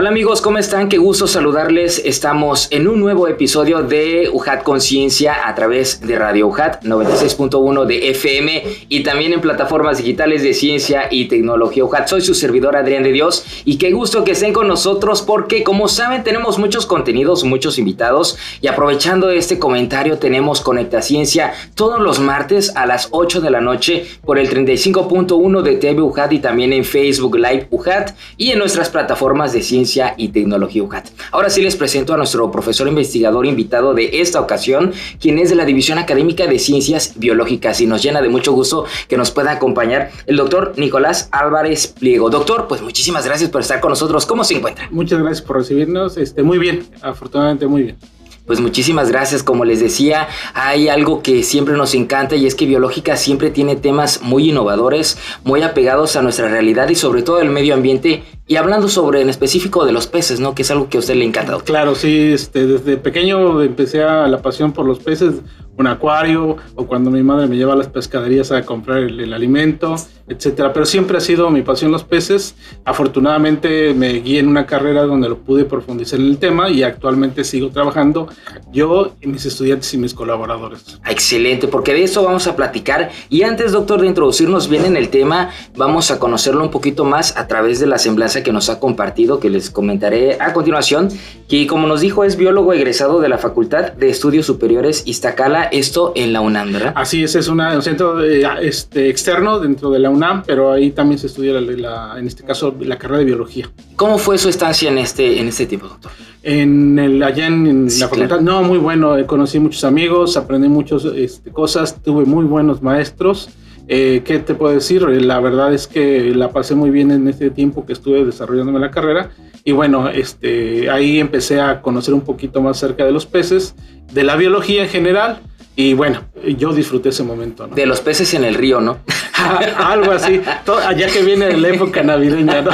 Hola amigos, ¿cómo están? Qué gusto saludarles. Estamos en un nuevo episodio de UJAT Conciencia a través de Radio UJAT 96.1 de FM y también en plataformas digitales de ciencia y tecnología UJAT. Soy su servidor Adrián de Dios y qué gusto que estén con nosotros porque como saben tenemos muchos contenidos, muchos invitados y aprovechando este comentario tenemos Conecta Ciencia todos los martes a las 8 de la noche por el 35.1 de TV UJAT y también en Facebook Live UJAT y en nuestras plataformas de ciencia y Tecnología UJAT. Ahora sí les presento a nuestro profesor investigador invitado de esta ocasión, quien es de la División Académica de Ciencias Biológicas y nos llena de mucho gusto que nos pueda acompañar el doctor Nicolás Álvarez Pliego. Doctor, pues muchísimas gracias por estar con nosotros. ¿Cómo se encuentra? Muchas gracias por recibirnos. Este, muy bien, afortunadamente muy bien. Pues muchísimas gracias. Como les decía, hay algo que siempre nos encanta y es que Biológica siempre tiene temas muy innovadores, muy apegados a nuestra realidad y sobre todo el medio ambiente. Y hablando sobre en específico de los peces, ¿no? Que es algo que a usted le encanta. Claro, sí. Este, desde pequeño empecé a la pasión por los peces un acuario o cuando mi madre me lleva a las pescaderías a comprar el, alimento, etcétera. Pero siempre ha sido mi pasión los peces. Afortunadamente me guié en una carrera donde lo pude profundizar en el tema y actualmente sigo trabajando yo, mis estudiantes y mis colaboradores. Excelente, porque de eso vamos a platicar. Y antes, doctor, de introducirnos bien en el tema, vamos a conocerlo un poquito más a través de la semblanza que nos ha compartido, que les comentaré a continuación, que como nos dijo es biólogo egresado de la Facultad de Estudios Superiores Iztacala esto en la UNAM, ¿verdad? Así es, es un centro este, externo dentro de la UNAM, pero ahí también se estudia, en este caso, la carrera de biología. ¿Cómo fue su estancia en este, en este tipo, doctor? En el, allá en, la facultad, no, muy bueno, conocí muchos amigos, aprendí muchas este, cosas, tuve muy buenos maestros. Eh, ¿Qué te puedo decir? La verdad es que la pasé muy bien en este tiempo que estuve desarrollándome la carrera. Y bueno, este, ahí empecé a conocer un poquito más cerca de los peces, de la biología en general y bueno, yo disfruté ese momento. ¿no? De los peces en el río, ¿no? Algo así, allá que viene la época navideña, ¿no?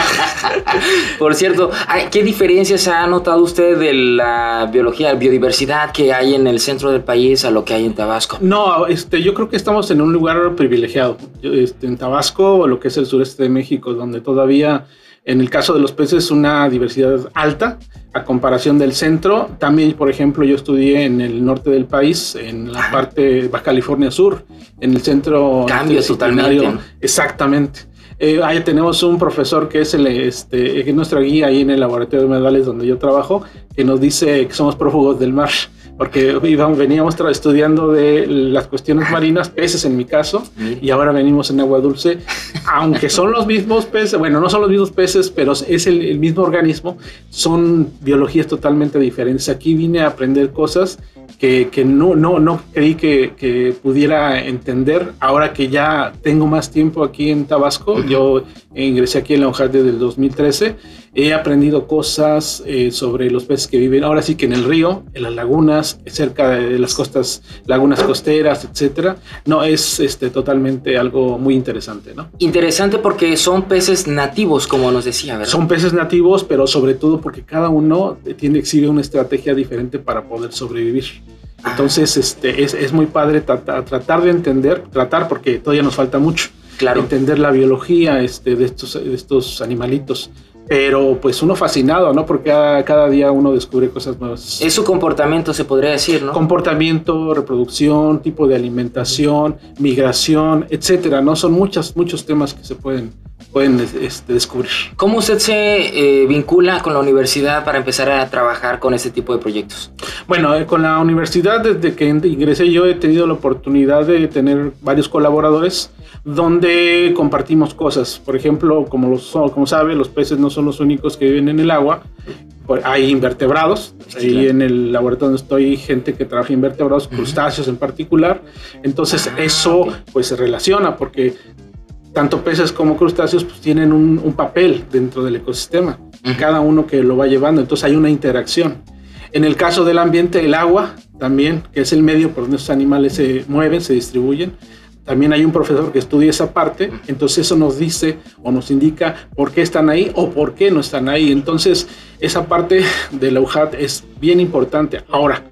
Por cierto, ¿qué diferencias ha notado usted de la biología, biodiversidad que hay en el centro del país a lo que hay en Tabasco? No, este, yo creo que estamos en un lugar privilegiado. Este, en Tabasco, o lo que es el sureste de México, donde todavía en el caso de los peces, una diversidad alta a comparación del centro. También, por ejemplo, yo estudié en el norte del país, en la parte Baja California Sur, en el centro. Cambio totalmente. Exactamente. Eh, ahí tenemos un profesor que es el, este, nuestra guía ahí en el laboratorio de medales donde yo trabajo, que nos dice que somos prófugos del mar porque íbamos, veníamos estudiando de las cuestiones marinas, peces en mi caso, y ahora venimos en agua dulce, aunque son los mismos peces, bueno, no son los mismos peces, pero es el, el mismo organismo, son biologías totalmente diferentes. Aquí vine a aprender cosas que, que no, no, no creí que, que, pudiera entender. Ahora que ya tengo más tiempo aquí en Tabasco, yo ingresé aquí en la UJAT desde el 2013, he aprendido cosas eh, sobre los peces que viven ahora sí que en el río, en las lagunas, cerca de las costas, lagunas costeras, etcétera. No, es este, totalmente algo muy interesante, ¿no? Interesante porque son peces nativos, como nos decía, ¿verdad? Son peces nativos, pero sobre todo porque cada uno tiene, exhibe una estrategia diferente para poder sobrevivir. Entonces, este, es, es muy padre tratar, tratar, de entender, tratar porque todavía nos falta mucho, claro. entender la biología este, de, estos, de estos animalitos pero pues uno fascinado, ¿no? Porque cada, día uno descubre cosas nuevas. Es su comportamiento, se podría decir, ¿no? Comportamiento, reproducción, tipo de alimentación, migración, etcétera, ¿no? Son muchos, muchos temas que se pueden, pueden este, descubrir. ¿Cómo usted se eh, vincula con la universidad para empezar a trabajar con este tipo de proyectos? Bueno, eh, con la universidad, desde que ingresé yo he tenido la oportunidad de tener varios colaboradores donde compartimos cosas. Por ejemplo, como, los, como sabe, los peces no son los únicos que viven en el agua. Hay invertebrados. Ahí en el laboratorio donde estoy, gente que trabaja invertebrados, crustáceos en particular. Entonces, ah, eso pues se relaciona porque tanto peces como crustáceos pues, tienen un, papel dentro del ecosistema. Cada uno que lo va llevando. Entonces, hay una interacción. En el caso del ambiente, el agua también, que es el medio por donde estos animales se mueven, se distribuyen. También hay un profesor que estudia esa parte, entonces eso nos dice o nos indica por qué están ahí o por qué no están ahí. Entonces, esa parte de la UJAT es bien importante. Ahora,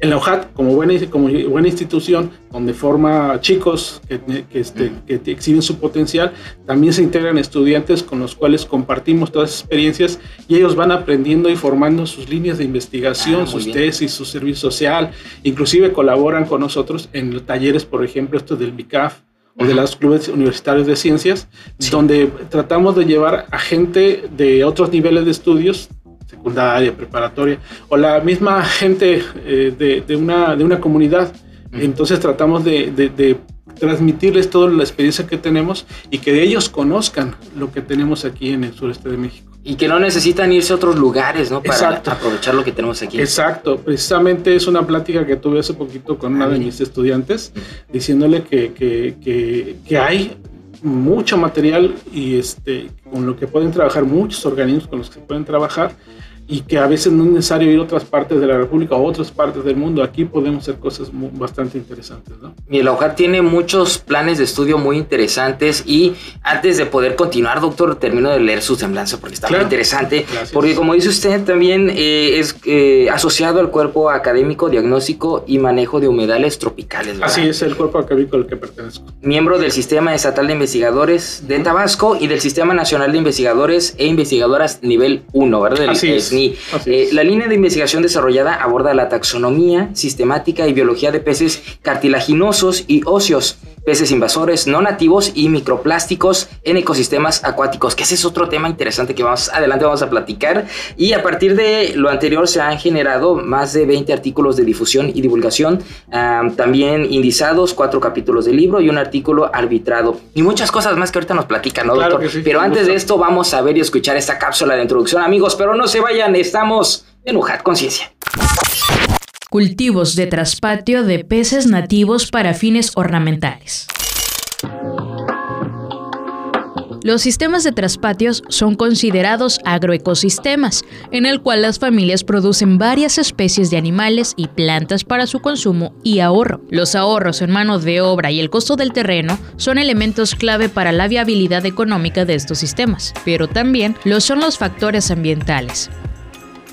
en la UJAT, como buena, como buena institución, donde forma chicos que, este, que, exhiben su potencial, también se integran estudiantes con los cuales compartimos todas las experiencias y ellos van aprendiendo y formando sus líneas de investigación, ah, sus tesis, su servicio social, inclusive colaboran con nosotros en los talleres, por ejemplo, esto del BICAF, o de los clubes universitarios de ciencias, donde tratamos de llevar a gente de otros niveles de estudios secundaria, preparatoria, o la misma gente eh, de, una, de una comunidad. Entonces tratamos de, de, transmitirles toda la experiencia que tenemos y que ellos conozcan lo que tenemos aquí en el sureste de México. Y que no necesitan irse a otros lugares, ¿no? Para aprovechar lo que tenemos aquí. Exacto. Precisamente es una plática que tuve hace poquito con una de mis estudiantes, diciéndole que, que, que, que hay mucho material y este, con lo que pueden trabajar muchos organismos con los que pueden trabajar y que a veces no es necesario ir a otras partes de la República o otras partes del mundo. Aquí podemos hacer cosas bastante interesantes. ¿no? Y el hogar tiene muchos planes de estudio muy interesantes y antes de poder continuar, doctor, termino de leer su semblanza porque está muy interesante. Porque como dice usted, también eh, es eh, asociado al cuerpo académico, diagnóstico y manejo de humedales tropicales. ¿verdad? Así es el cuerpo académico al que pertenezco. Miembro del Sistema Estatal de Investigadores de Tabasco y del Sistema Nacional de Investigadores e Investigadoras nivel 1, ¿verdad? Así es. Eh, la línea de investigación desarrollada aborda la taxonomía, sistemática y biología de peces cartilaginosos y óseos, peces invasores no nativos y microplásticos en ecosistemas acuáticos, que ese es otro tema interesante que más adelante vamos a platicar. Y a partir de lo anterior se han generado más de 20 artículos de difusión y divulgación, también indizados, cuatro capítulos de libro y un artículo arbitrado. Y muchas cosas más que ahorita nos platican, ¿no, doctor? Pero antes de esto vamos a ver y escuchar esta cápsula de introducción, amigos, pero no se vayan, estamos en UJAT Conciencia. Cultivos de traspatio de peces nativos para fines ornamentales. Los sistemas de traspatios son considerados agroecosistemas, en el cual las familias producen varias especies de animales y plantas para su consumo y ahorro. Los ahorros en mano de obra y el costo del terreno son elementos clave para la viabilidad económica de estos sistemas, pero también lo son los factores ambientales.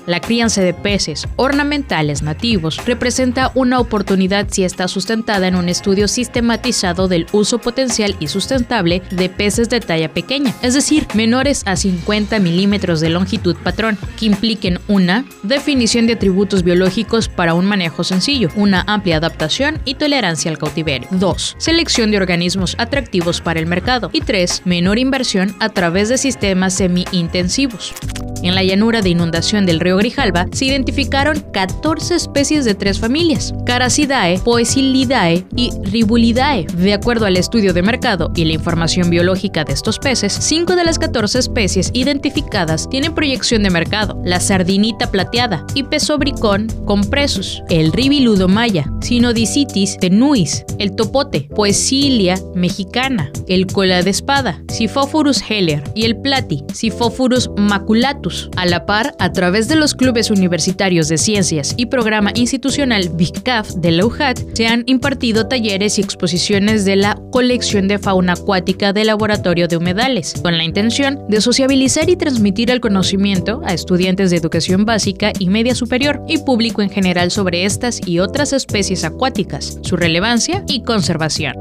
La crianza de peces ornamentales nativos representa una oportunidad si está sustentada en un estudio sistematizado del uso potencial y sustentable de peces de talla pequeña, es decir, menores a 50 milímetros de longitud patrón, que impliquen una definición de atributos biológicos para un manejo sencillo, una amplia adaptación y tolerancia al cautiverio. 2. Selección de organismos atractivos para el mercado. Y 3. Menor inversión a través de sistemas semi-intensivos. En la llanura de inundación del río Grijalba se identificaron 14 especies de tres familias, Caracidae, Poecilidae y Ribulidae. De acuerdo al estudio de mercado y la información biológica de estos peces, 5 de las 14 especies identificadas tienen proyección de mercado, la sardinita plateada y pesobricón compresus, el ribiludomaya, Sinodicitis tenuis, el topote, Poecilia mexicana, el cola de espada, Siphophorus heller y el plati, Siphophorus maculatus. A la par, a través de los clubes universitarios de ciencias y programa institucional BICAF de la UJAT, se han impartido talleres y exposiciones de la colección de fauna acuática del Laboratorio de Humedales, con la intención de sociabilizar y transmitir el conocimiento a estudiantes de educación básica y media superior y público en general sobre estas y otras especies acuáticas, su relevancia y conservación.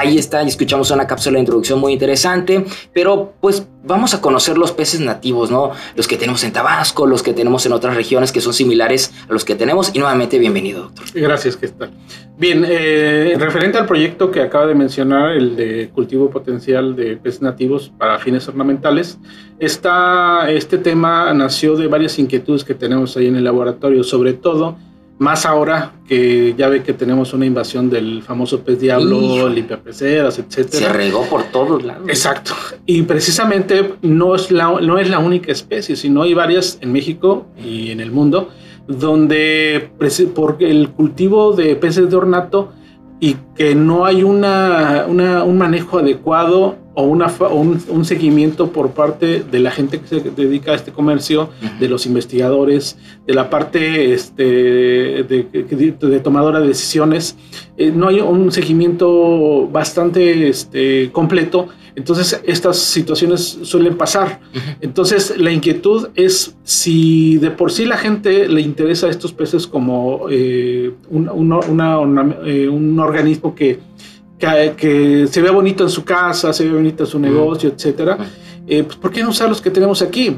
Ahí está, y escuchamos una cápsula de introducción muy interesante, pero pues vamos a conocer los peces nativos, ¿no? Los que tenemos en Tabasco, los que tenemos en otras regiones que son similares a los que tenemos. Y nuevamente, bienvenido, doctor. Gracias, ¿qué tal? Bien, eh, referente al proyecto que acaba de mencionar, el de cultivo potencial de peces nativos para fines ornamentales, está, este tema nació de varias inquietudes que tenemos ahí en el laboratorio, sobre todo más ahora que ya ve que tenemos una invasión del famoso pez diablo, limpiapeceras, etcétera. Se regó por todos lados. Exacto. Y precisamente no es, la, no es la única especie, sino hay varias en México y en el mundo donde por el cultivo de peces de ornato y que no hay una, un manejo adecuado o, una, un, seguimiento por parte de la gente que se dedica a este comercio, de los investigadores, de la parte este, de, tomadora de decisiones. Eh, no hay un seguimiento bastante este, completo entonces, estas situaciones suelen pasar. Entonces, la inquietud es si de por sí la gente le interesa a estos peces como eh, eh, un, organismo que, que, se ve bonito en su casa, se ve bonito en su negocio, etcétera. Eh, pues, ¿por qué no usar los que tenemos aquí?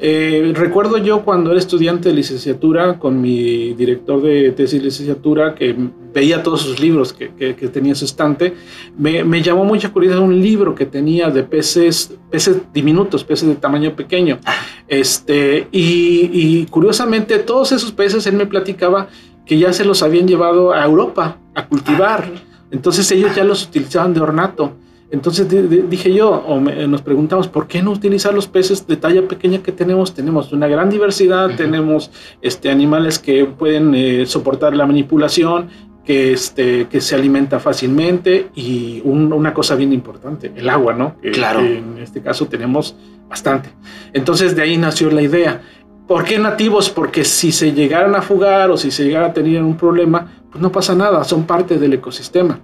Eh, recuerdo yo cuando era estudiante de licenciatura con mi director de tesis de licenciatura que veía todos sus libros que, tenía en su estante, me, llamó mucha curiosidad un libro que tenía de peces, peces diminutos, peces de tamaño pequeño. Ah. Este, y, curiosamente todos esos peces él me platicaba que ya se los habían llevado a Europa a cultivar. Ah. Entonces ellos ya los utilizaban de ornato. Entonces dije yo, o nos preguntamos, ¿por qué no utilizar los peces de talla pequeña que tenemos? Tenemos una gran diversidad, tenemos este, animales que pueden eh, soportar la manipulación, que, este, que se alimenta fácilmente y una cosa bien importante, el agua, ¿no? claro. en este caso tenemos bastante. Entonces de ahí nació la idea. ¿Por qué nativos? Porque si se llegaran a fugar o si se llegara a tener un problema, pues no pasa nada, son parte del ecosistema.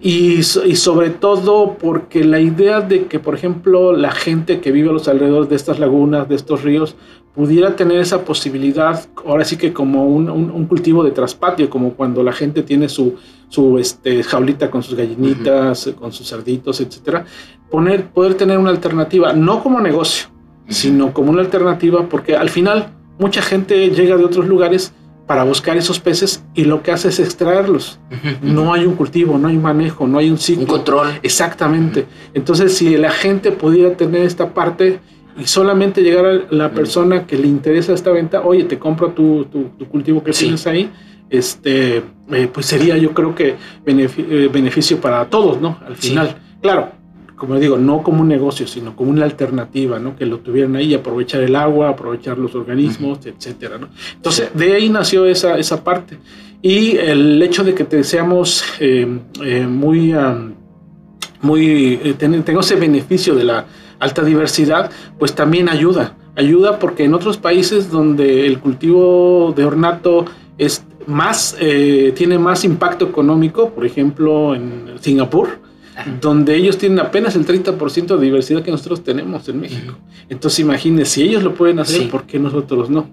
y, sobre todo porque la idea de que, por ejemplo, la gente que vive a los alrededores de estas lagunas, de estos ríos, pudiera tener esa posibilidad, ahora sí que como un, cultivo de traspatio, como cuando la gente tiene su, su este, jaulita con sus gallinitas, con sus cerditos, etcétera, poner, poder tener una alternativa, no como negocio, sino como una alternativa, porque al final mucha gente llega de otros lugares para buscar esos peces y lo que hace es extraerlos. No hay un cultivo, no hay manejo, no hay un ciclo. Un control. Exactamente. Entonces, si la gente pudiera tener esta parte y solamente llegar a la persona que le interesa esta venta, oye, te compro tu, cultivo que tienes ahí, este, eh, pues sería yo creo que eh, beneficio para todos, ¿no? Al final. Claro, como digo, no como un negocio, sino como una alternativa, ¿no? Que lo tuvieran ahí, aprovechar el agua, aprovechar los organismos, etcétera, ¿no? Entonces, de ahí nació esa, esa parte. Y el hecho de que te seamos eh, eh, muy, muy, eh, tengo ese beneficio de la alta diversidad, pues también ayuda. Ayuda porque en otros países donde el cultivo de ornato es más, tiene más impacto económico, por ejemplo en Singapur, donde ellos tienen apenas el 30% de diversidad que nosotros tenemos en México. Entonces imagínense, si ellos lo pueden hacer, ¿por qué nosotros no?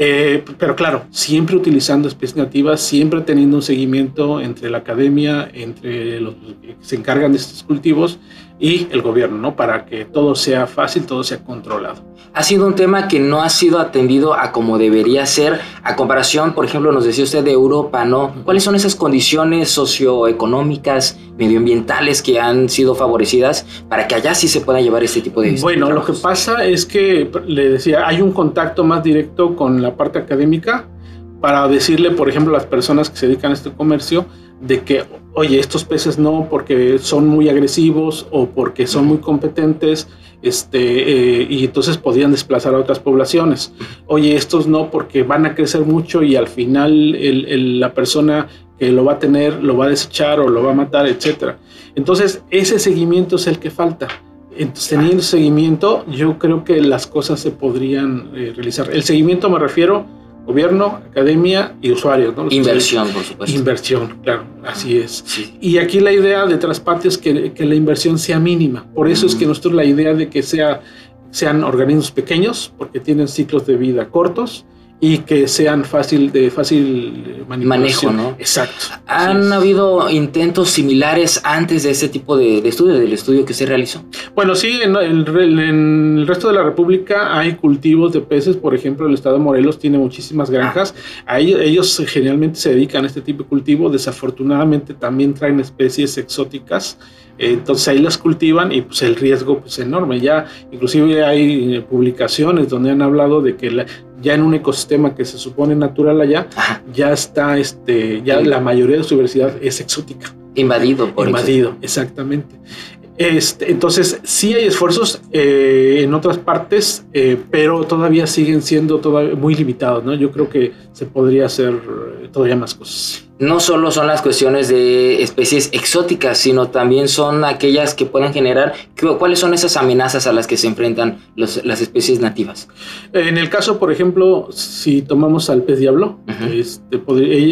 Eh, pero claro, siempre utilizando especies nativas, siempre teniendo un seguimiento entre la academia, entre los que se encargan de estos cultivos y el gobierno, ¿no? Para que todo sea fácil, todo sea controlado. Ha sido un tema que no ha sido atendido a como debería ser, a comparación, por ejemplo, nos decía usted de Europa, ¿no? ¿Cuáles son esas condiciones socioeconómicas, medioambientales que han sido favorecidas para que allá sí se pueda llevar este tipo de... Bueno, lo que pasa es que, le decía, hay un contacto más directo con la parte académica para decirle, por ejemplo, a las personas que se dedican a este comercio, de que, oye, estos peces no porque son muy agresivos o porque son muy competentes, este, eh, y entonces podrían desplazar a otras poblaciones. Oye, estos no porque van a crecer mucho y al final la persona que lo va a tener lo va a desechar o lo va a matar, etc. Entonces, ese seguimiento es el que falta. Entonces, teniendo seguimiento, yo creo que las cosas se podrían eh, realizar. El seguimiento me refiero gobierno, academia y usuarios. ¿no? inversión, por supuesto. Inversión, claro, así es. Y aquí la idea de Traspatio es que, que, la inversión sea mínima. Por eso es que nosotros la idea de que sea, sean organismos pequeños, porque tienen ciclos de vida cortos, y que sean fácil de fácil manejo, ¿no? Exacto. ¿Han habido intentos similares antes de ese tipo de, estudio, del estudio que se realizó? Bueno, sí, en el, resto de la República hay cultivos de peces, por ejemplo, el estado de Morelos tiene muchísimas granjas, ahí, ellos generalmente se dedican a este tipo de cultivo, desafortunadamente también traen especies exóticas entonces ahí las cultivan y pues el riesgo pues, es enorme. Ya inclusive hay eh, publicaciones donde han hablado de que ya en un ecosistema que se supone natural allá, ya está, este, ya la mayoría de su diversidad es exótica. Invadido. Por Invadido, exactamente. Este, entonces, sí hay esfuerzos eh, en otras partes, eh, pero todavía siguen siendo todavía muy limitados, ¿no? Yo creo que se podría hacer todavía más cosas. No solo son las cuestiones de especies exóticas, sino también son aquellas que pueden generar, ¿cuáles son esas amenazas a las que se enfrentan las especies nativas? En el caso, por ejemplo, si tomamos al pez diablo, este,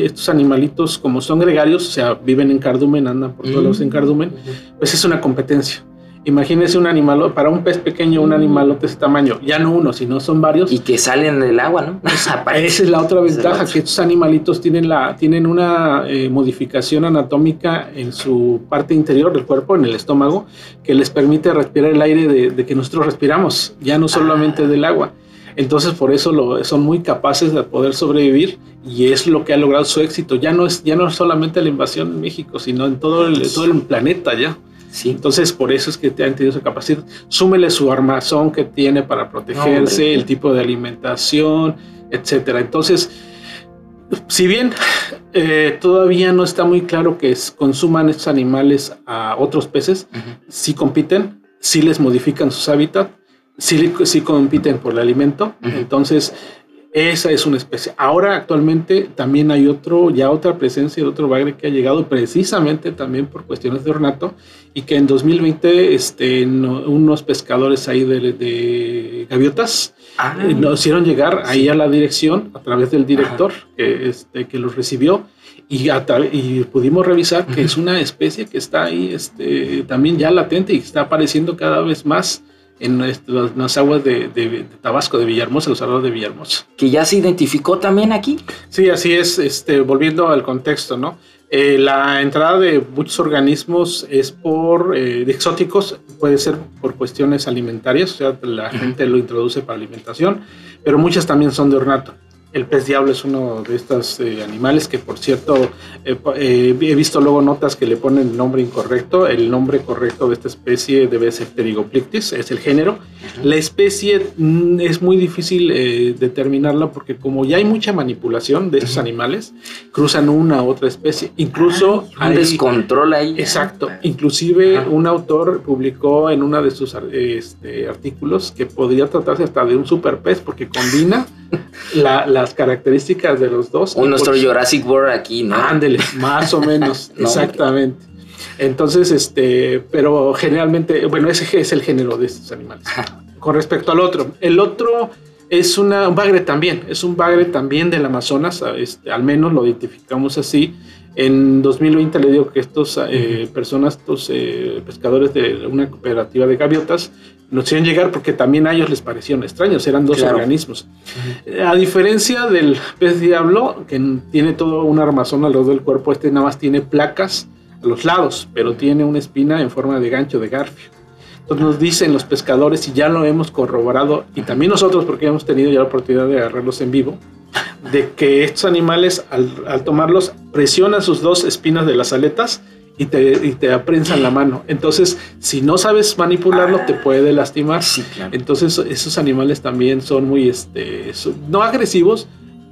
estos animalitos como son gregarios, o sea, viven en cardumen, andan por todos lados en cardumen, pues es una competencia. Imagínese un animal, para un pez pequeño, un animal de ese tamaño, ya no uno, sino son varios. Y que salen del agua, ¿no? Esa es la otra ventaja, que estos animalitos tienen, la, tienen una eh, modificación anatómica en su parte interior del cuerpo, en el estómago, que les permite respirar el aire de, que nosotros respiramos, ya no solamente ah. del agua. Entonces por eso lo, son muy capaces de poder sobrevivir y es lo que ha logrado su éxito. Ya no es, ya no es solamente la invasión en México, sino en todo el, todo el planeta ya. Entonces, por eso es que han tenido esa capacidad. Súmele su armazón que tiene para protegerse, el tipo de alimentación, etcétera. Entonces, si bien eh, todavía no está muy claro que consuman estos animales a otros peces, si compiten, si les modifican sus hábitats, si compiten por el alimento. Entonces, esa es una especie. Ahora actualmente también hay otro, ya otra presencia de otro bagre que ha llegado precisamente también por cuestiones de ornato y que en 2020 este, unos pescadores ahí de, gaviotas ah. eh, nos hicieron llegar ahí a la dirección a través del director que, este, que los recibió y, y pudimos revisar que es una especie que está ahí este, también ya latente y está apareciendo cada vez más en las aguas de, Tabasco, de Villahermosa, los arroyos de Villahermosa. Que ya se identificó también aquí. Sí, así es, este, volviendo al contexto, ¿no? Eh, la entrada de muchos organismos es por eh, exóticos, puede ser por cuestiones alimentarias, o sea, la gente lo introduce para alimentación, pero muchas también son de ornato. El pez diablo es uno de estos eh, animales que, por cierto, eh, eh, he visto luego notas que le ponen el nombre incorrecto. El nombre correcto de esta especie debe ser Pterigoplictis, es el género. La especie mm, es muy difícil determinarla porque como ya hay mucha manipulación de estos animales, cruzan una u otra especie. Incluso hay un descontrol ahí. Exacto. Inclusive un autor publicó en uno de sus este, artículos que podría tratarse hasta de un superpez porque combina las características de los dos. Un nuestro Jurassic World aquí, ¿no? Ándele, más o menos, exactamente. Entonces, este, pero generalmente, bueno, ese es el género de estos animales. Con respecto al otro, el otro es una, un bagre también, es un bagre también del Amazonas, este, al menos lo identificamos así. En 2020 le digo que estos eh, personas, estos eh, pescadores de una cooperativa de gaviotas, nos hicieron llegar porque también a ellos les parecieron extraños, eran dos organismos. A diferencia del pez diablo, que tiene todo un armazón alrededor del cuerpo, este nada más tiene placas a los lados, pero tiene una espina en forma de gancho de garfio. Entonces nos dicen los pescadores, y ya lo hemos corroborado, y también nosotros, porque hemos tenido ya la oportunidad de agarrarlos en vivo, de que estos animales al, al tomarlos presionan sus dos espinas de las aletas y te, y te aprensan la mano. Entonces, si no sabes manipularlo, te puede lastimar. Entonces, esos animales también son muy, este, no agresivos,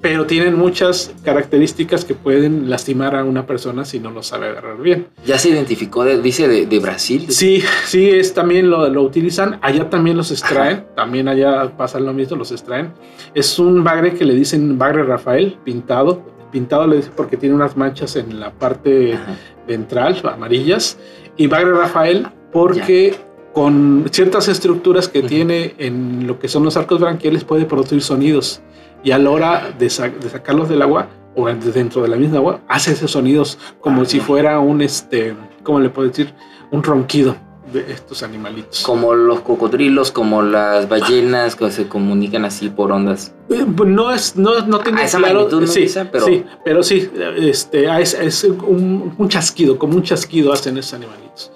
pero tienen muchas características que pueden lastimar a una persona si no lo sabe agarrar bien. Ya se identificó, dice, de, Brasil. Sí, sí, es también lo, lo utilizan. Allá también los extraen, también allá pasa lo mismo, los extraen. Es un bagre que le dicen bagre Rafael, pintado. Pintado le dicen porque tiene unas manchas en la parte ventral, amarillas, y Bagre Rafael porque con ciertas estructuras que tiene en lo que son los arcos branquiales puede producir sonidos y a la hora de, sacarlos del agua o dentro de la misma agua hace esos sonidos como ah, si fuera un este, ¿cómo le puedo decir? Un ronquido de estos animalitos. Como los cocodrilos, como las ballenas que se comunican así por ondas. Eh, pues no es, no, no tengo esa magnitud no sí, pero... sí, pero sí, este, ah, es, un, chasquido, como un chasquido hacen esos animalitos.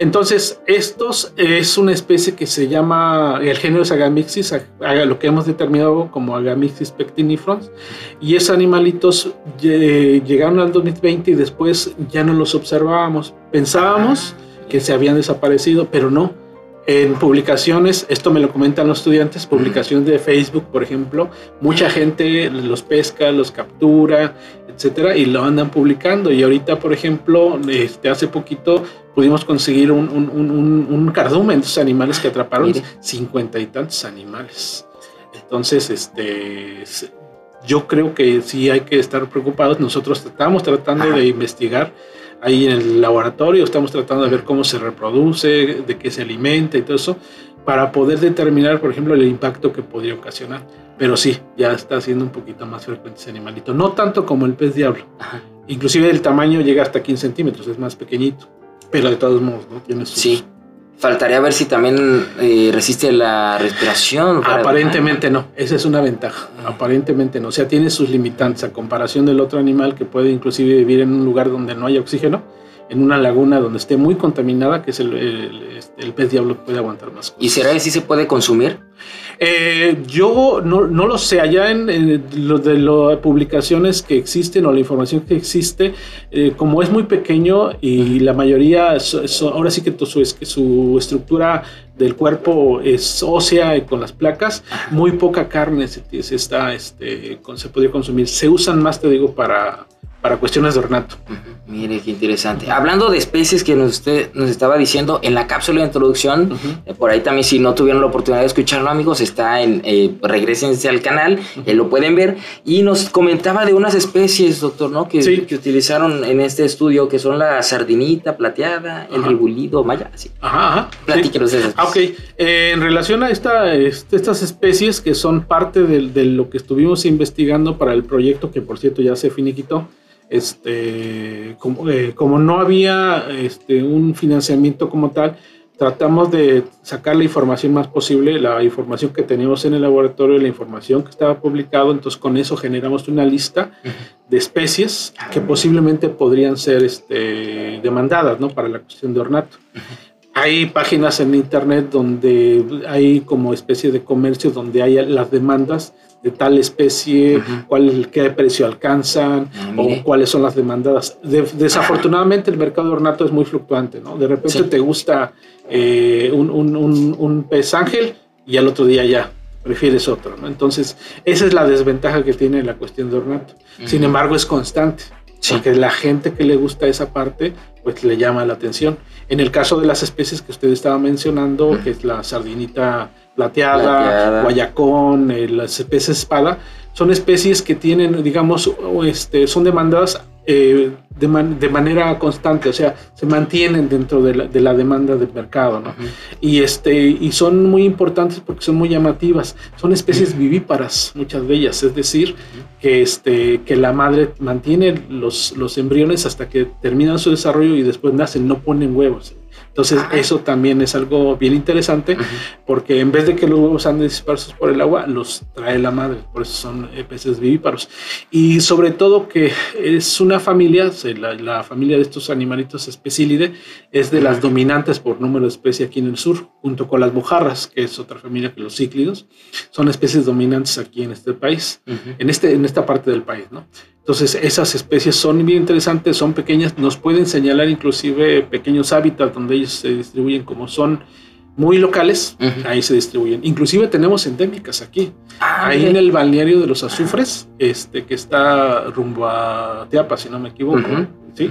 Entonces, estos es una especie que se llama, el género es Agamixis, lo que hemos determinado como Agamixis pectinifrons, y esos animalitos llegaron al 2020 y después ya no los observábamos. Pensábamos que se habían desaparecido, pero no. En publicaciones, esto me lo comentan los estudiantes, publicaciones de Facebook, por ejemplo, mucha gente los pesca, los captura, etcétera, y lo andan publicando. Y ahorita, por ejemplo, este, hace poquito pudimos conseguir un, un, cardumen de esos animales que atraparon cincuenta y tantos animales. Entonces, este, yo creo que sí hay que estar preocupados. Nosotros estamos tratando de investigar ahí en el laboratorio, estamos tratando de ver cómo se reproduce, de qué se alimenta y todo eso, para poder determinar, por ejemplo, el impacto que podría ocasionar. Pero sí, ya está siendo un poquito más frecuente ese animalito. No tanto como el pez diablo. Inclusive el tamaño llega hasta 15 centímetros, es más pequeñito. Pero de todos modos, ¿no? Tiene sus, Sí. Faltaría ver si también eh, resiste la respiración. Aparentemente no, esa es una ventaja. Aparentemente no, o sea, tiene sus limitantes a comparación del otro animal que puede inclusive vivir en un lugar donde no haya oxígeno, en una laguna donde esté muy contaminada, que es el, el- este, el pez diablo puede aguantar más. ¿Y será que sí se puede consumir? Eh, yo no, no lo sé, allá en, en de las publicaciones que existen o la información que existe, eh, como es muy pequeño y la mayoría, ahora sí que su, su estructura del cuerpo es ósea y con las placas, muy poca carne se, se está, este, se podría consumir. Se usan más, te digo, para, para cuestiones de ornato. Mire, qué interesante. Hablando de especies que nos, usted nos estaba diciendo en la cápsula de introducción, eh, por ahí también si no tuvieron la oportunidad de escucharlo amigos, está en, eh, regresense al canal, eh, lo pueden ver, y nos comentaba de unas especies, doctor, ¿no? Que, Sí. que utilizaron en este estudio, que son la sardinita plateada, el ribulido maya, sí. Ajá, ajá. sí. Platíquenos de esas Ah, ok. Eh, en relación a este- estas especies que son parte de, lo que estuvimos investigando para el proyecto, que por cierto ya se finiquitó, este, como, eh, como no había este, un financiamiento como tal, tratamos de sacar la información más posible, la información que teníamos en el laboratorio, la información que estaba publicado, entonces con eso generamos una lista de especies que posiblemente podrían ser demandadas ¿no? para la cuestión de ornato. Hay páginas en internet donde hay como especie de comercio donde hay las demandas de tal especie, Ujú. cuál, qué precio alcanzan Ah, o cuáles son las demandadas. De- desafortunadamente el mercado de ornato es muy fluctuante, ¿no? De repente Sí. te gusta eh, un, un- un- un pez ángel y al otro día ya prefieres otro, ¿no? Entonces esa es la desventaja que tiene la cuestión de ornato. Sin embargo es constante. Sí. Porque la gente que le gusta esa parte, pues le llama la atención. En el caso de las especies que usted estaba mencionando, que es la sardinita plateada, Plateada. guayacón, eh, las especies espada, son especies que tienen, digamos, este, son demandadas eh, de, man- de manera constante, o sea, se mantienen dentro de la, de la demanda del mercado, ¿no? Y este y son muy importantes porque son muy llamativas. Son especies vivíparas muchas de ellas. Es decir que este que la madre mantiene los, los embriones hasta que terminan su desarrollo y después nacen no ponen huevos entonces eso también es algo bien interesante porque en vez de que los huevos anden dispersos por el agua los trae la madre. Por eso son eh, peces vivíparos. Y sobre todo que es una familia la, la familia de estos animalitos especílide es de las dominantes por número de especie aquí en el sur, junto con las mojarras, que es otra familia que los cíclidos, son especies dominantes aquí en este país, en, este, en esta parte del país, ¿no? Entonces esas especies son bien interesantes, son pequeñas, nos pueden señalar inclusive pequeños hábitats donde ellos se distribuyen como son muy locales, ahí se distribuyen. Inclusive tenemos endémicas aquí, Ah, ahí en el balneario de los azufres, este, que está rumbo a Teapa, si no me equivoco. ¿sí?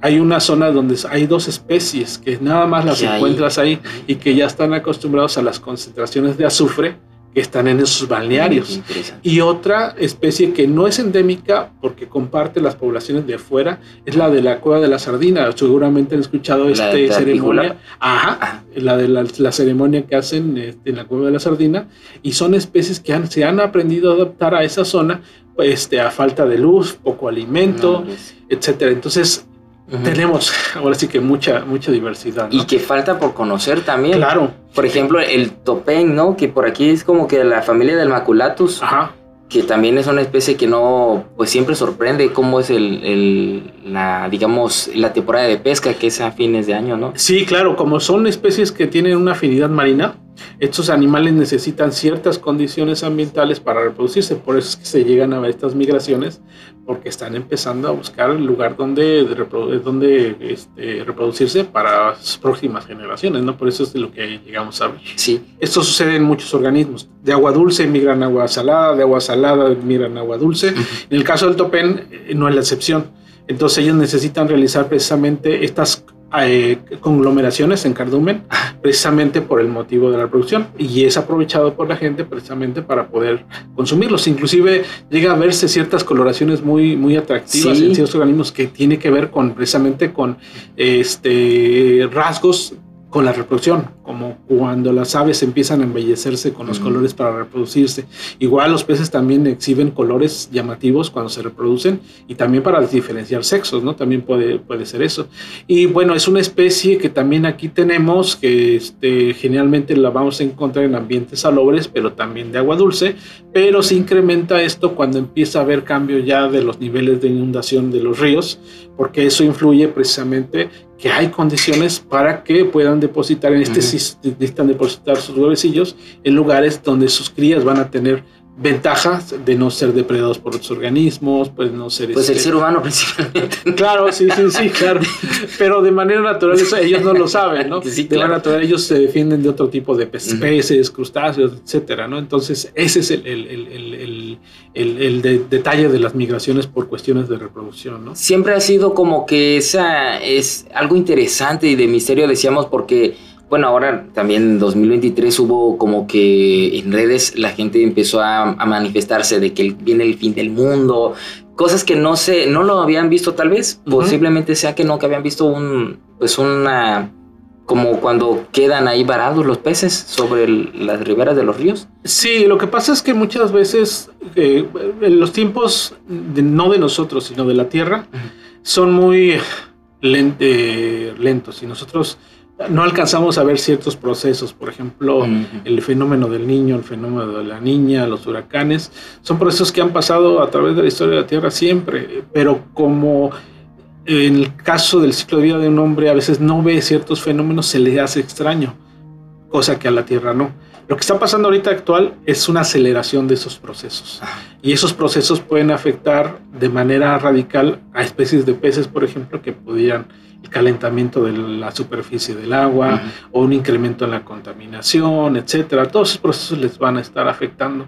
Hay una zona donde hay dos especies que nada más las encuentras ahí y que ya están acostumbrados a las concentraciones de azufre que están en esos balnearios. Y otra especie que no es endémica porque comparte las poblaciones de afuera es la de la cueva de la sardina. Seguramente han escuchado ¿La esta ceremonia. Ajá, Ajá. la de la, la ceremonia que hacen este, en la cueva de la sardina. Y son especies que han- se han aprendido a adaptar a esa zona pues, este, a falta de luz, poco alimento, No, sí. etcétera. Entonces Tenemos ahora sí que mucha, mucha diversidad. ¿no? Y que falta por conocer también. Claro, Por ejemplo, el topén, ¿no? Que por aquí es como que la familia del maculatus, ajá. que también es una especie que no, pues siempre sorprende cómo es el, el- la, digamos, la temporada de pesca que es a fines de año, ¿no? Sí, claro, como son especies que tienen una afinidad marina, estos animales necesitan ciertas condiciones ambientales para reproducirse, por eso es que se llegan a ver estas migraciones, porque están empezando a buscar el lugar donde, donde este, reproducirse para sus próximas generaciones, ¿no? Por eso es de lo que llegamos a ver. Sí. Esto sucede en muchos organismos. De agua dulce migran a agua salada, de agua salada migran a agua dulce. En el caso del topén eh, no es la excepción. Entonces ellos necesitan realizar precisamente estas eh, conglomeraciones en cardumen precisamente por el motivo de la reproducción y es aprovechado por la gente precisamente para poder consumirlos. Inclusive llega a verse ciertas coloraciones muy, muy atractivas en ciertos organismos que tiene que ver con precisamente con este rasgos con la reproducción, como cuando las aves empiezan a embellecerse con los colores para reproducirse. Igual los peces también exhiben colores llamativos cuando se reproducen y también para diferenciar sexos, ¿no? También puede, puede ser eso. Y bueno, es una especie que también aquí tenemos, que este, generalmente la vamos a encontrar en ambientes salobres, pero también de agua dulce, pero se incrementa esto cuando empieza a haber cambio ya de los niveles de inundación de los ríos, porque eso influye precisamente que hay condiciones para que puedan depositar en este necesitan depositar sus huevecillos en lugares donde sus crías van a tener ventajas de no ser depredados por otros organismos, pues no ser... Pues el este ser humano principalmente. Claro, sí, sí, sí, claro. Pero de manera natural ellos no lo saben, ¿no? De manera natural ellos se defienden de otro tipo de peces, crustáceos, etcétera, ¿no? Entonces ese es el, el, el, el detalle de las migraciones por cuestiones de reproducción, ¿no? Siempre ha sido como que esa es algo interesante y de misterio, decíamos, porque bueno, ahora también en 2023 hubo como que en redes la gente empezó a, manifestarse de que viene el fin del mundo, cosas que no se, no lo habían visto tal vez, posiblemente sea que no, que habían visto un, pues una, como cuando quedan ahí varados los peces sobre las riberas de los ríos. Sí, lo que pasa es que muchas veces eh, los tiempos, no de nosotros, sino de la Tierra, son muy eh, lentos. Y nosotros no alcanzamos a ver ciertos procesos, por ejemplo, el fenómeno del niño, el fenómeno de la niña, los huracanes, son procesos que han pasado a través de la historia de la Tierra siempre, pero como en el caso del ciclo de vida de un hombre a veces no ve ciertos fenómenos, se le hace extraño, cosa que a la Tierra no. Lo que está pasando ahorita actual es una aceleración de esos procesos. Y esos procesos pueden afectar de manera radical a especies de peces, por ejemplo, que pudieran calentamiento de la superficie del agua o un incremento en la contaminación, etcétera. Todos esos procesos les van a estar afectando.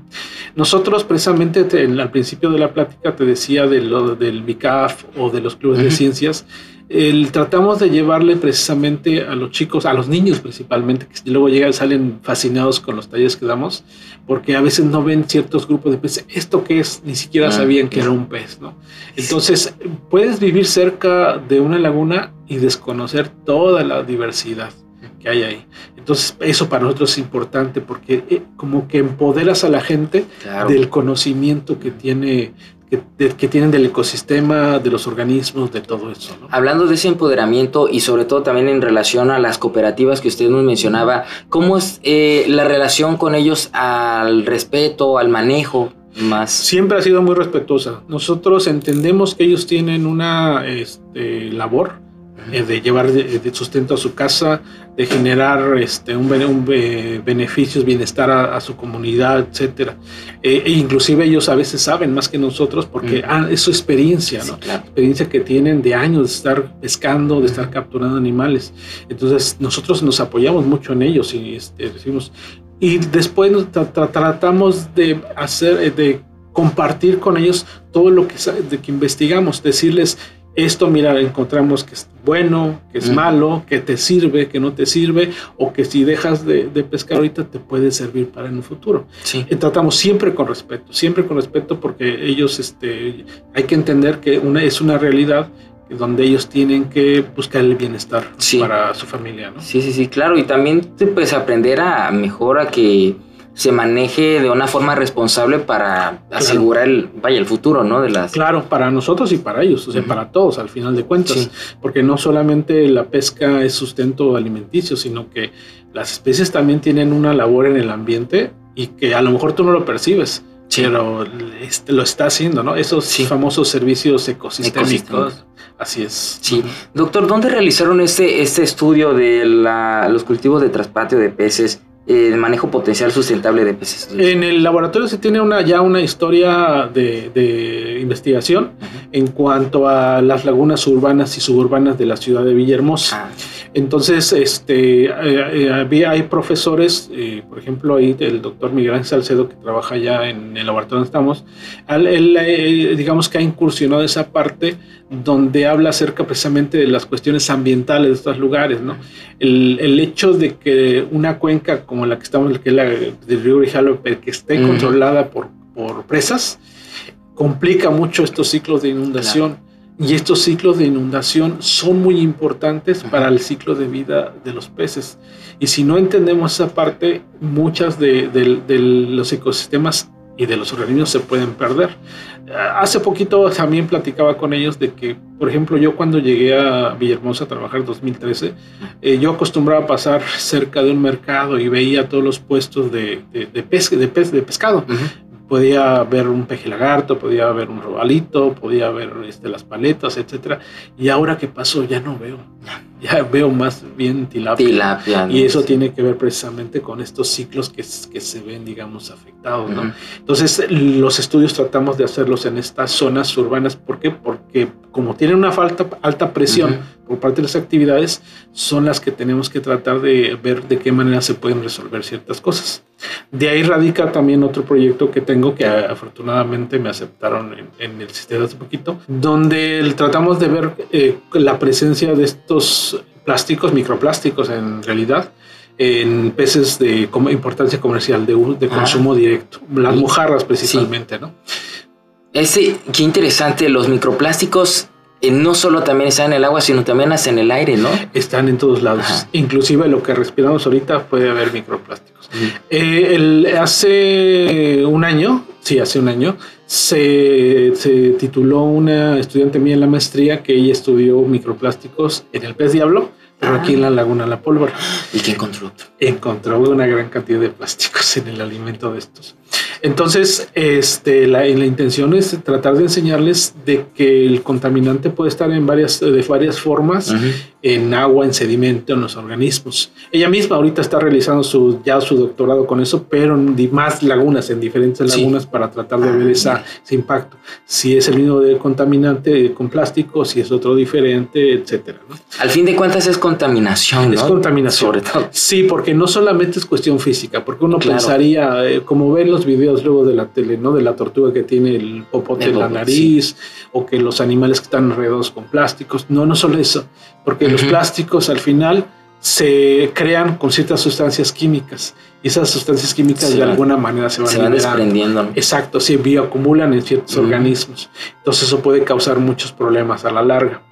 Nosotros, precisamente, al principio de la plática te decía de lo, del BICAF o de los clubes de ciencias el, tratamos de llevarle precisamente a los chicos, a los niños principalmente, que luego llegan, salen fascinados con los talleres que damos, porque a veces no ven ciertos grupos de peces. ¿Esto qué es? Ni siquiera ah, sabían que era un pez, ¿no? Entonces, puedes vivir cerca de una laguna y desconocer toda la diversidad que hay ahí. Entonces, eso para nosotros es importante porque eh, como que empoderas a la gente del conocimiento que tiene que, tienen del ecosistema, de los organismos, de todo eso. Hablando de ese empoderamiento y sobre todo también en relación a las cooperativas que usted nos mencionaba, ¿cómo es eh, la relación con ellos al respeto, al manejo? Más. Siempre ha sido muy respetuosa. Nosotros entendemos que ellos tienen una este, labor eh, de llevar de, sustento a su casa, de generar este, un, un beneficios, bienestar a, su comunidad, etcétera. Eh, e inclusive ellos a veces saben más que nosotros porque ah, es su experiencia, ¿no? Experiencia que tienen de años de estar pescando, de estar capturando animales. Entonces nosotros nos apoyamos mucho en ellos y este, decimos y después tratamos de hacer, eh, de compartir con ellos todo lo que, de que investigamos, decirles esto, mira, encontramos que es bueno, que es malo, que te sirve, que no te sirve, o que si dejas de, pescar ahorita te puede servir para en un futuro. Sí. Y tratamos siempre con respeto, siempre con respeto porque ellos, este, hay que entender que una, es una realidad donde ellos tienen que buscar el bienestar para su familia, ¿no? Sí, sí, sí, claro, y también pues aprender a mejor a que se maneje de una forma responsable para asegurar el, vaya, el futuro, ¿no? De las... Claro, para nosotros y para ellos, o sea, para todos al final de cuentas, porque no solamente la pesca es sustento alimenticio, sino que las especies también tienen una labor en el ambiente y que a lo mejor tú no lo percibes, pero este, lo está haciendo, ¿no? Esos famosos servicios ecosistémicos. Así es. Sí. Doctor, ¿dónde realizaron este, este estudio de los cultivos de traspatio de peces? El manejo potencial sustentable de peces. En el laboratorio se tiene una, ya una historia de, investigación en cuanto a las lagunas urbanas y suburbanas de la ciudad de Villahermosa. Ah. Entonces, este, eh, eh, había, hay profesores, eh, por ejemplo, ahí el doctor Miguel Ángel Salcedo, que trabaja ya en el laboratorio donde estamos, él, digamos que ha incursionado esa parte donde habla acerca precisamente de las cuestiones ambientales de estos lugares, ¿no? El, el hecho de que una cuenca como la que estamos, que es la del río Grijalo, que esté controlada por, por presas, complica mucho estos ciclos de inundación. Y estos ciclos de inundación son muy importantes para el ciclo de vida de los peces. Y si no entendemos esa parte, muchas de, los ecosistemas y de los organismos se pueden perder. Hace poquito también platicaba con ellos de que, por ejemplo, yo cuando llegué a Villahermosa a trabajar en 2013, eh, yo acostumbraba a pasar cerca de un mercado y veía todos los puestos de, de, de, de, pescado podía ver un peje lagarto, podía ver un robalito, podía ver este, las paletas, etcétera. Y ahora que pasó ya no veo, ya veo más bien tilapia. y eso tiene que ver precisamente con estos ciclos que, que se ven, digamos, afectados. ¿no? Entonces los estudios tratamos de hacerlos en estas zonas urbanas. ¿Por qué? Porque como tienen una falta, alta presión por parte de las actividades, son las que tenemos que tratar de ver de qué manera se pueden resolver ciertas cosas. De ahí radica también otro proyecto que tengo que afortunadamente me aceptaron en, el sistema hace poquito, donde tratamos de ver eh, la presencia de estos plásticos, microplásticos en realidad, en peces de importancia comercial, de, de consumo directo, las mojarras principalmente, ¿no? Ese, qué interesante, los microplásticos eh, no solo también están en el agua, sino también en el aire, ¿no? Están en todos lados. Inclusive lo que respiramos ahorita puede haber microplásticos. Eh, hace un año, sí, hace un año, se, se, tituló una estudiante mía en la maestría que ella estudió microplásticos en el pez diablo, pero aquí en la laguna La Pólvora. ¿Y qué encontró? Encontró una gran cantidad de plásticos en el alimento de estos. Entonces, este, la, la, intención es tratar de enseñarles de que el contaminante puede estar en varias, de varias formas, en agua, en sedimento, en los organismos. Ella misma ahorita está realizando su, ya su doctorado con eso, pero en más lagunas, en diferentes lagunas, para tratar de ver ah, esa, ese impacto. Si es el mismo de contaminante con plástico, si es otro diferente, etcétera. Al fin de cuentas es contaminación, Es contaminación. Sobre todo. Sí, porque no solamente es cuestión física, porque uno pensaría, eh, como ven los videos luego de la tele, ¿no? De la tortuga que tiene el popote en la nariz o que los animales que están enredados con plásticos. No, no solo eso, porque los plásticos al final se crean con ciertas sustancias químicas y esas sustancias químicas de alguna manera se van, se van desprendiendo. Exacto, se bioacumulan en ciertos organismos. Entonces eso puede causar muchos problemas a la larga.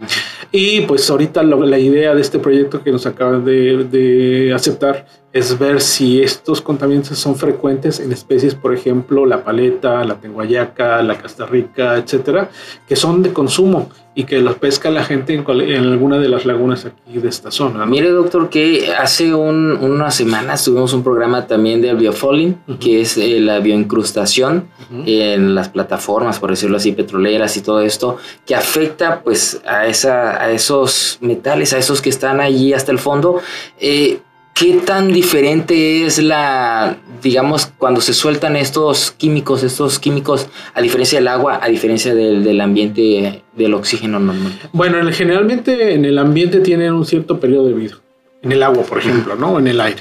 Y pues ahorita la idea de este proyecto que nos acaban de, de aceptar es ver si estos contaminantes son frecuentes en especies, por ejemplo, la paleta, la tenguayaca, la castarrica, etcétera, que son de consumo y que los pesca la gente en, alguna de las lagunas aquí de esta zona. Mire, doctor, que hace unas semanas tuvimos un programa también de biofalling, que es eh, la bioincrustación en las plataformas, por decirlo así, petroleras y todo esto, que afecta pues a, esa, a esos metales, a esos que están allí hasta el fondo. Eh, ¿Qué tan diferente es la, digamos, cuando se sueltan estos químicos, estos químicos, a diferencia del agua, a diferencia del, ambiente del oxígeno normal? Bueno, generalmente en el ambiente tienen un cierto periodo de vida. En el agua, por ejemplo, ¿no? En el aire.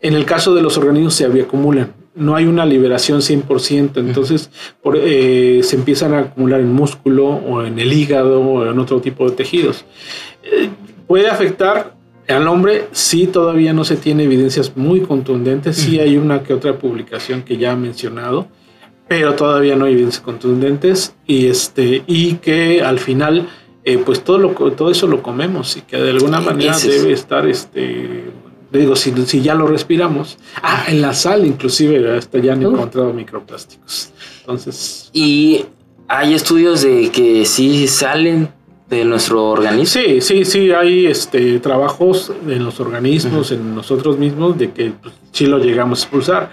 En el caso de los organismos se acumulan. No hay una liberación 100%, entonces eh, se empiezan a acumular en músculo o en el hígado o en otro tipo de tejidos. Eh, puede afectar al hombre sí todavía no se tiene evidencias muy contundentes, sí hay una que otra publicación que ya ha mencionado, pero todavía no hay evidencias contundentes y este y que al final eh, pues todo lo todo eso lo comemos y que de alguna manera debe estar este digo si, si, ya lo respiramos ah en la sal inclusive hasta ya han encontrado microplásticos. Entonces y hay estudios de que sí salen de nuestro organismo. Sí, sí, sí, hay este, trabajos en los organismos, en nosotros mismos, de que pues, sí lo llegamos a expulsar.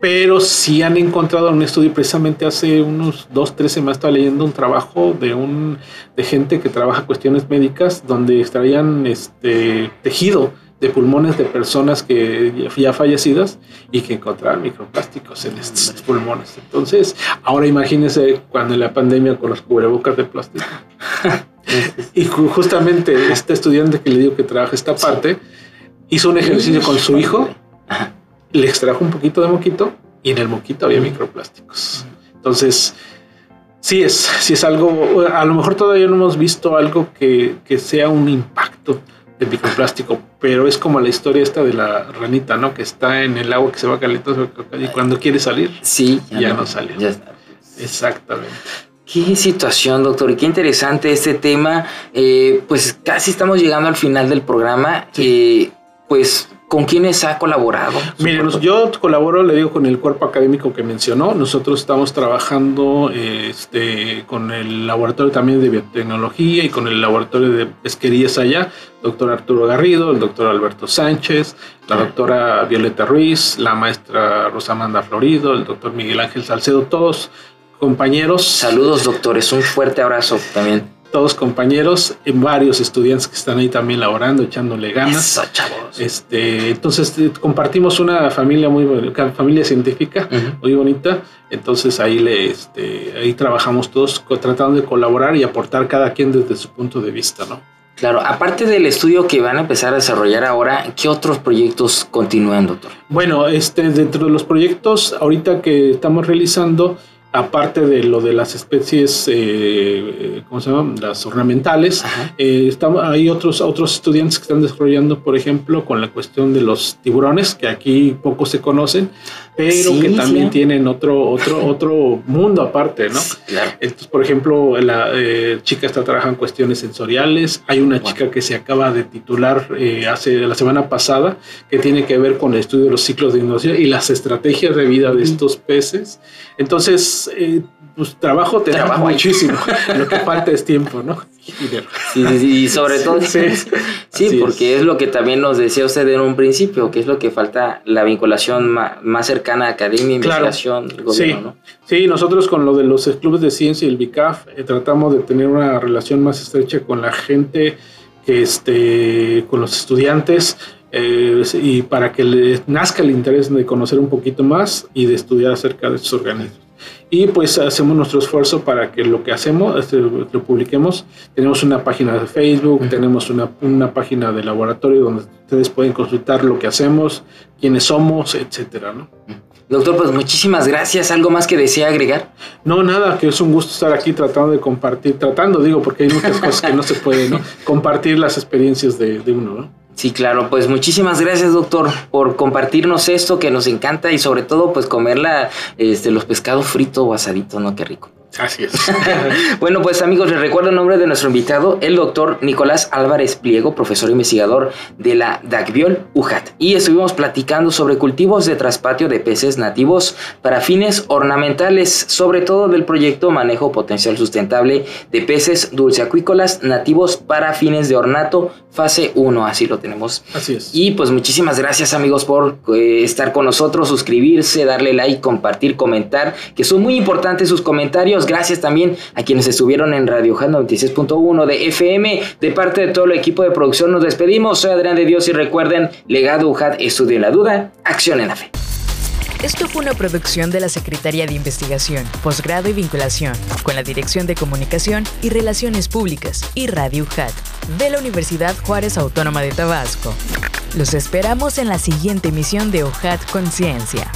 Pero sí han encontrado un estudio, precisamente hace unos dos, tres semanas estaba leyendo un trabajo de un de gente que trabaja cuestiones médicas, donde extraían este tejido de pulmones de personas que ya fallecidas y que encontraban microplásticos en estos pulmones. Entonces, ahora imagínense cuando en la pandemia con los cubrebocas de plástico. y justamente este estudiante que le digo que trabaja esta parte, hizo un ejercicio con su hijo, le extrajo un poquito de moquito y en el moquito había microplásticos. Entonces, sí es, sí es algo, a lo mejor todavía no hemos visto algo que, que sea un impacto de microplástico, pero es como la historia esta de la ranita, ¿no? Que está en el agua que se va calentando y cuando quiere salir, sí, ya, no, sale. Exactamente. Qué situación, doctor, y qué interesante este tema. Eh, pues casi estamos llegando al final del programa. Eh, pues ¿Con quiénes ha colaborado? Miren, yo colaboro, le digo, con el cuerpo académico que mencionó. Nosotros estamos trabajando este, con el laboratorio también de biotecnología y con el laboratorio de pesquerías allá. Doctor Arturo Garrido, el doctor Alberto Sánchez, la doctora Violeta Ruiz, la maestra Rosamanda Florido, el doctor Miguel Ángel Salcedo, todos compañeros. Saludos, doctores. Un fuerte abrazo también todos compañeros, en varios estudiantes que están ahí también laborando, echándole ganas. chavos. Este, entonces eh, compartimos una familia muy familia científica, muy bonita. Entonces ahí le, este, ahí trabajamos todos tratando de colaborar y aportar cada quien desde su punto de vista, ¿no? Claro, aparte del estudio que van a empezar a desarrollar ahora, ¿qué otros proyectos continúan, doctor? Bueno, este, dentro de los proyectos ahorita que estamos realizando, aparte de lo de las especies, eh, ¿cómo se llaman? Las ornamentales, eh, hay otros, otros estudiantes que están desarrollando, por ejemplo, con la cuestión de los tiburones, que aquí poco se conocen, pero que también tienen otro, otro, otro mundo aparte, ¿no? Claro. Entonces, por ejemplo, la eh, chica está trabajando en cuestiones sensoriales, hay una chica que se acaba de titular hace la semana pasada, que tiene que ver con el estudio de los ciclos de innovación y las estrategias de vida de estos peces. Entonces, eh, pues trabajo te trabajo muchísimo. lo que falta es tiempo, ¿no? Sí, sí, sí, y sobre todo, sí, porque es. lo que también nos decía usted en un principio, que es lo que falta la vinculación más, cercana a academia, investigación, gobierno, sí. Sí, nosotros con lo de los clubes de ciencia y el BICAF eh, tratamos de tener una relación más estrecha con la gente que este, con los estudiantes eh, y para que les nazca el interés de conocer un poquito más y de estudiar acerca de estos organismos y pues hacemos nuestro esfuerzo para que lo que hacemos este, lo publiquemos. Tenemos una página de Facebook, tenemos una, una, página de laboratorio donde ustedes pueden consultar lo que hacemos, quiénes somos, etcétera, ¿no? Doctor, pues muchísimas gracias. ¿Algo más que desea agregar? No, nada, que es un gusto estar aquí tratando de compartir, tratando, digo, porque hay muchas cosas que no se pueden, ¿no? Compartir las experiencias de, de uno, ¿no? Sí, claro, pues muchísimas gracias, doctor, por compartirnos esto que nos encanta y sobre todo, pues comerla, este, los pescados fritos o asaditos, ¿no? Qué rico. Así es. bueno, pues amigos, les recuerdo el nombre de nuestro invitado, el doctor Nicolás Álvarez Pliego, profesor investigador de la DACBIOL UJAT. Y estuvimos platicando sobre cultivos de traspatio de peces nativos para fines ornamentales, sobre todo del proyecto Manejo Potencial Sustentable de Peces Dulceacuícolas Nativos para fines de ornato, fase 1, así lo tenemos. Así es. Y pues muchísimas gracias amigos por eh, estar con nosotros, suscribirse, darle like, compartir, comentar, que son muy importantes sus comentarios Gracias también a quienes estuvieron en Radio Hat 96.1 de FM. De parte de todo el equipo de producción nos despedimos. Soy Adrián de Dios y recuerden, Legado UJAT, estudio en la duda, acción en la fe. Esto fue una producción de la Secretaría de Investigación, Posgrado y Vinculación, con la Dirección de Comunicación y Relaciones Públicas y Radio UJAT, de la Universidad Juárez Autónoma de Tabasco. Los esperamos en la siguiente emisión de UJAT Conciencia.